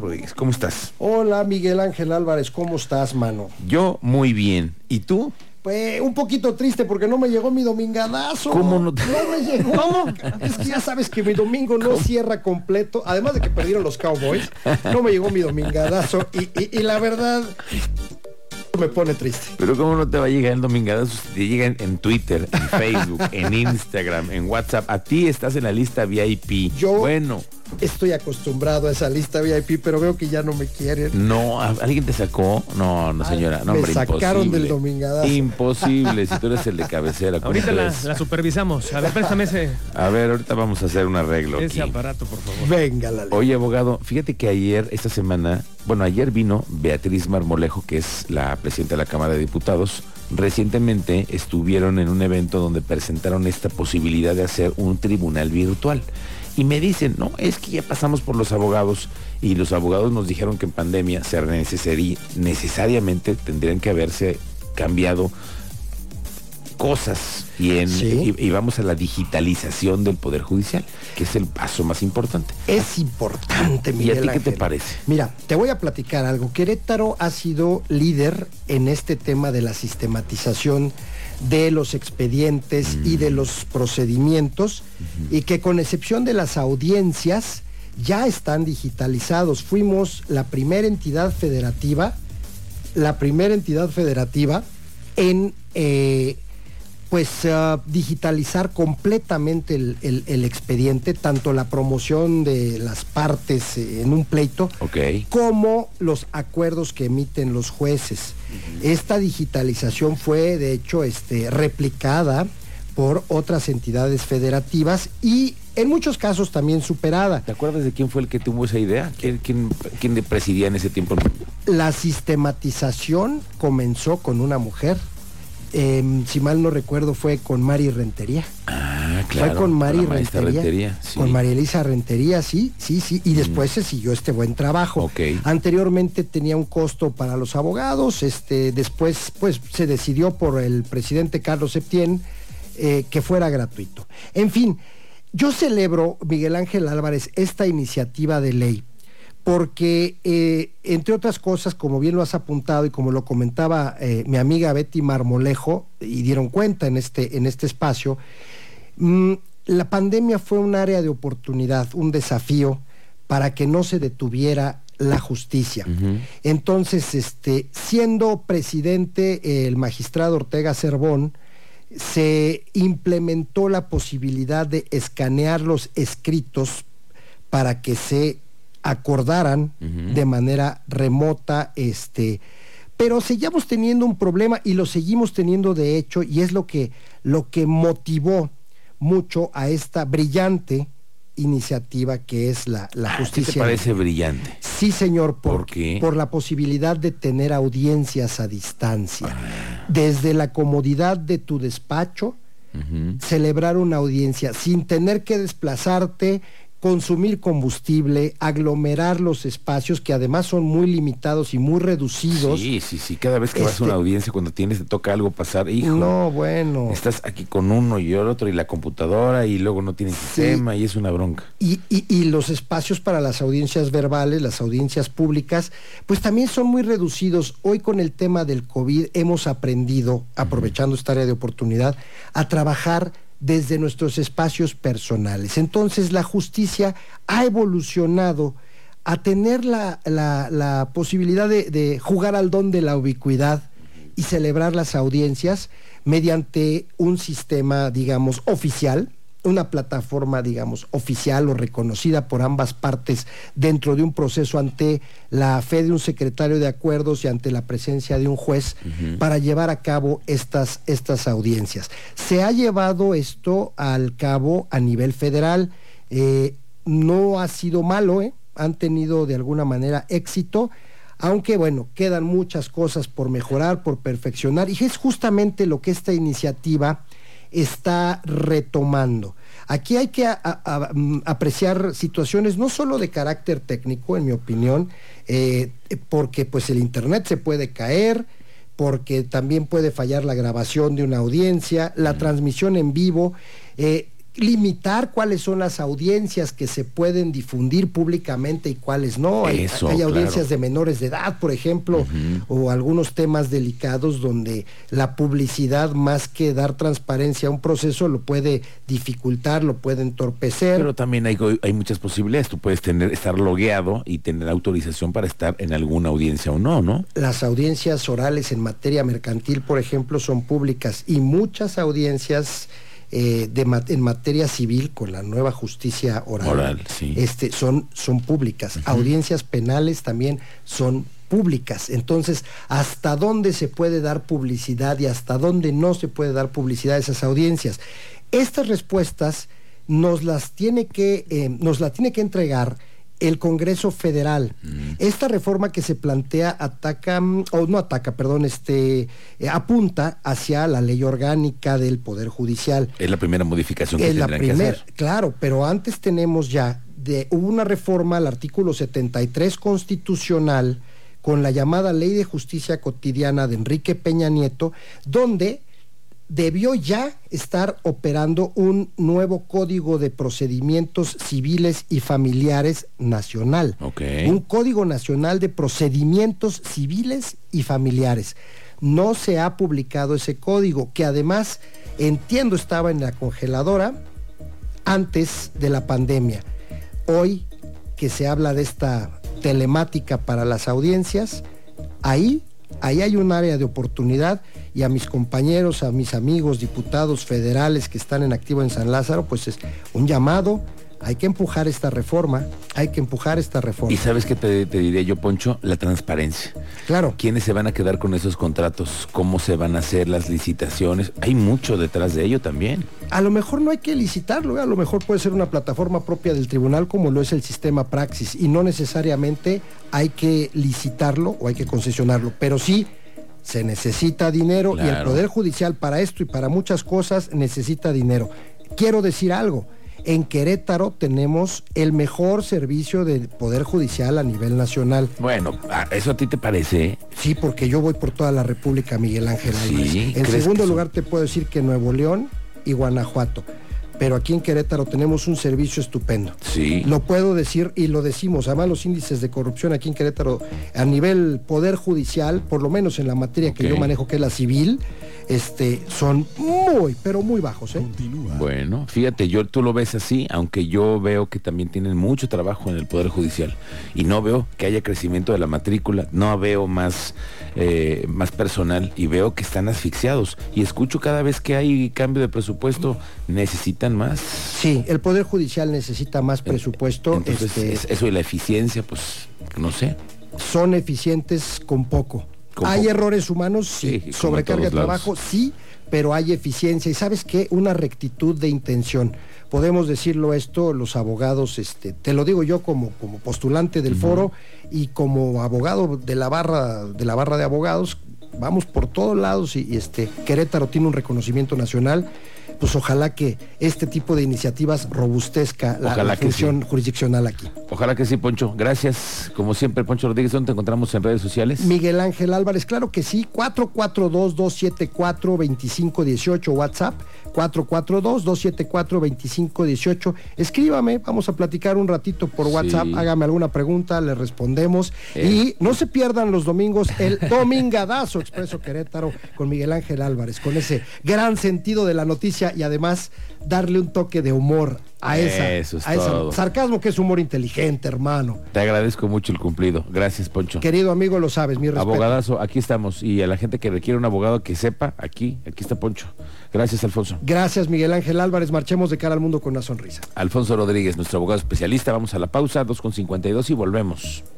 Rodríguez, ¿cómo estás? Hola Miguel Ángel Álvarez, ¿cómo estás, mano? Yo muy bien. ¿Y tú? Pues un poquito triste porque no me llegó mi domingadazo. ¿Cómo no te- me llegó? ¿Cómo? Es que ya sabes que mi domingo no cierra completo. Además de que perdieron los Cowboys, no me llegó mi domingadazo. Y, y- y la verdad me pone triste. Pero ¿cómo no te va a llegar el domingadazo si te llegan en Twitter, en Facebook, en Instagram, en WhatsApp? A ti estás en la lista VIP. Yo- Bueno, Estoy acostumbrado a esa lista VIP, pero veo que ya no me quieren. no, ¿a- ¿alguien te sacó? No, no señora, no, Me hombre, sacaron imposible. del domingadazo. Imposible, si tú eres el de cabecera. ¿cómo Ahorita la, la supervisamos. A ver, préstame ese, A ver, ahorita vamos a hacer un arreglo ese aquí. aparato, por favor. Venga, la ley. Oye, abogado, fíjate que ayer, esta semana, bueno, ayer vino Beatriz Marmolejo, que es la presidenta de la Cámara de Diputados. Recientemente estuvieron en un evento donde presentaron esta posibilidad de hacer un tribunal virtual. Y me dicen, no, es que ya pasamos por los abogados y los abogados nos dijeron que en pandemia se necesari- necesariamente tendrían que haberse cambiado cosas y, en, Sí. y- y vamos a la digitalización del Poder Judicial, que es el paso más importante. Es importante, ¿Y Miguel a ti qué te parece? Mira, te voy a platicar algo. Querétaro ha sido líder en este tema de la sistematización de los expedientes y de los procedimientos y que con excepción de las audiencias ya están digitalizados. Fuimos la primera entidad federativa, la primera entidad federativa en eh, pues ah, digitalizar completamente el, el- el expediente, tanto la promoción de las partes eh, en un pleito, como los acuerdos que emiten los jueces. Esta digitalización fue, de hecho, este, replicada por otras entidades federativas y en muchos casos también superada. ¿Te acuerdas de quién fue el que tuvo esa idea? ¿Quién, quién, quién le presidía en ese tiempo? La sistematización comenzó con una mujer. Em, si mal no recuerdo, fue con Mari Rentería. Ah, claro. fue con Mari maestra Rentería. Rentería, sí. Con María Elisa Rentería, sí, sí, sí. Y después se siguió este buen trabajo. Anteriormente tenía un costo para los abogados. Este, después, pues, se decidió por el presidente Carlos Septién eh, que fuera gratuito. En fin, yo celebro, Miguel Ángel Álvarez, esta iniciativa de ley. Porque, eh, entre otras cosas, como bien lo has apuntado y como lo comentaba eh, mi amiga Betty Marmolejo, y dieron cuenta en este, en este espacio, Mm, la pandemia fue un área de oportunidad, un desafío para que no se detuviera la justicia. Entonces, este, siendo presidente eh, el magistrado Ortega Cervón, se implementó la posibilidad de escanear los escritos para que se acordaran de manera remota, este, pero seguíamos teniendo un problema y lo seguimos teniendo de hecho, y es lo que, lo que motivó mucho a esta brillante iniciativa que es la, la Ah, ¿qué justicia. te parece brillante? Sí, señor, por, ¿Por qué? por la posibilidad de tener audiencias a distancia. Ah. Desde la comodidad de tu despacho, celebrar una audiencia sin tener que desplazarte, consumir combustible, aglomerar los espacios que además son muy limitados y muy reducidos. Sí, sí, sí. Cada vez que vas a Este- una audiencia, cuando tienes, te toca algo pasar, hijo. No, bueno. Estás aquí con uno y el otro y la computadora y luego no tienes sistema y es una bronca. Y, y- y los espacios para las audiencias verbales, las audiencias públicas, pues también son muy reducidos. Hoy con el tema del COVID hemos aprendido, aprovechando esta área de oportunidad, a trabajar desde nuestros espacios personales. Entonces la justicia ha evolucionado a tener la, posibilidad de jugar al don de la ubicuidad y celebrar las audiencias mediante un sistema, digamos, oficial, una plataforma, digamos, oficial o reconocida por ambas partes dentro de un proceso ante la fe de un secretario de acuerdos y ante la presencia de un juez para llevar a cabo estas, estas audiencias. Se ha llevado esto al cabo a nivel federal, eh, no ha sido malo, ¿eh? han tenido de alguna manera éxito aunque bueno, quedan muchas cosas por mejorar, por perfeccionar, y es justamente lo que esta iniciativa está retomando. Aquí hay que a- a- a- mm, apreciar situaciones no solo de carácter técnico, en mi opinión, eh, porque pues el Internet se puede caer, porque también puede fallar la grabación de una audiencia, la transmisión en vivo. eh, limitar cuáles son las audiencias que se pueden difundir públicamente y cuáles no. Hay, Eso, hay audiencias claro. de menores de edad, por ejemplo, o algunos temas delicados donde la publicidad, más que dar transparencia a un proceso, lo puede dificultar, lo puede entorpecer. Pero también hay, hay muchas posibilidades. Tú puedes tener, estar logueado y tener autorización para estar en alguna audiencia o no, ¿no? Las audiencias orales en materia mercantil, por ejemplo, son públicas y muchas audiencias eh, de en materia civil con la nueva justicia oral, Oral, sí. este, son, son públicas. Audiencias penales también son públicas. Entonces, ¿hasta dónde se puede dar publicidad y hasta dónde no se puede dar publicidad a esas audiencias? Estas respuestas nos las tiene que, eh, nos la tiene que entregar el Congreso Federal. Esta reforma que se plantea ataca, mm, o no ataca, perdón, este, eh, apunta hacia la ley orgánica del Poder Judicial. Es la primera modificación que Es la tendrán que primera, hacer. claro, pero antes tenemos ya, de, hubo una reforma al artículo 73 constitucional con la llamada Ley de Justicia Cotidiana de Enrique Peña Nieto, donde debió ya estar operando un nuevo código de procedimientos civiles y familiares nacional. Un código nacional de procedimientos civiles y familiares. No se ha publicado ese código, que además entiendo estaba en la congeladora antes de la pandemia. Hoy que se habla de esta telemática para las audiencias, ahí, ahí hay un área de oportunidad y a mis compañeros, a mis amigos diputados federales que están en activo en San Lázaro, pues es un llamado, hay que empujar esta reforma, hay que empujar esta reforma. Y sabes qué te, te diré yo, Poncho, la transparencia. Claro. ¿Quiénes se van a quedar con esos contratos? ¿Cómo se van a hacer las licitaciones? Hay mucho detrás de ello también. A lo mejor no hay que licitarlo, ¿eh? a lo mejor puede ser una plataforma propia del tribunal como lo es el sistema Praxis y no necesariamente hay que licitarlo o hay que concesionarlo, pero sí se necesita dinero y el. Poder Judicial para esto y para muchas cosas necesita dinero. Quiero decir algo, en Querétaro tenemos el mejor servicio de Poder Judicial a nivel nacional. Bueno, ah, ¿eso a ti te parece? Sí, porque yo voy por toda la República, Miguel Ángel Sí. En ¿crees segundo lugar te puedo decir que Nuevo León y Guanajuato. Pero aquí en Querétaro tenemos un servicio estupendo. Sí. Lo puedo decir y lo decimos. Además, los índices de corrupción aquí en Querétaro a nivel poder judicial, por lo menos en la materia que yo manejo, que es la civil, este, son muy, pero muy bajos. ¿eh? Bueno, fíjate, yo tú lo ves así, aunque yo veo que también tienen mucho trabajo en el Poder Judicial y no veo que haya crecimiento de la matrícula, no veo más, eh, más personal y veo que están asfixiados y escucho cada vez que hay cambio de presupuesto, necesitan más. Sí, el Poder Judicial necesita más presupuesto. Entonces, este, es- eso y la eficiencia, pues, no sé. son eficientes con poco. Hay errores humanos, sí, sobrecarga de trabajo, lados. sí, pero hay eficiencia. Y sabes qué, una rectitud de intención. Podemos decirlo esto, los abogados, este, te lo digo yo como, como postulante del foro y como abogado de la barra, de la barra de abogados, vamos por todos lados y, y, este Querétaro tiene un reconocimiento nacional. Pues ojalá que este tipo de iniciativas robustezca la, la función jurisdiccional aquí. Ojalá que sí, Poncho. Gracias. Como siempre, Poncho Rodríguez, ¿dónde te encontramos en redes sociales? Miguel Ángel Álvarez, claro que sí, 442-274-2518 WhatsApp, 442-274-2518. Escríbame, vamos a platicar un ratito por WhatsApp, Sí. hágame alguna pregunta, le respondemos. Eh. Y no se pierdan los domingos el Domingadazo Expreso Querétaro con Miguel Ángel Álvarez, con ese gran sentido de la noticia y además darle un toque de humor a esa, Eso es a esa- todo. sarcasmo que es humor inteligente, hermano. Te agradezco mucho el cumplido. Gracias, Poncho. Querido amigo, lo sabes, mi respeto. Abogadazo, aquí estamos. Y a la gente que requiere un abogado que sepa, aquí, aquí está Poncho. Gracias, Alfonso. Gracias, Miguel Ángel Álvarez. Marchemos de cara al mundo con una sonrisa. Alfonso Rodríguez, nuestro abogado especialista. Vamos a la pausa, 2.52 y volvemos.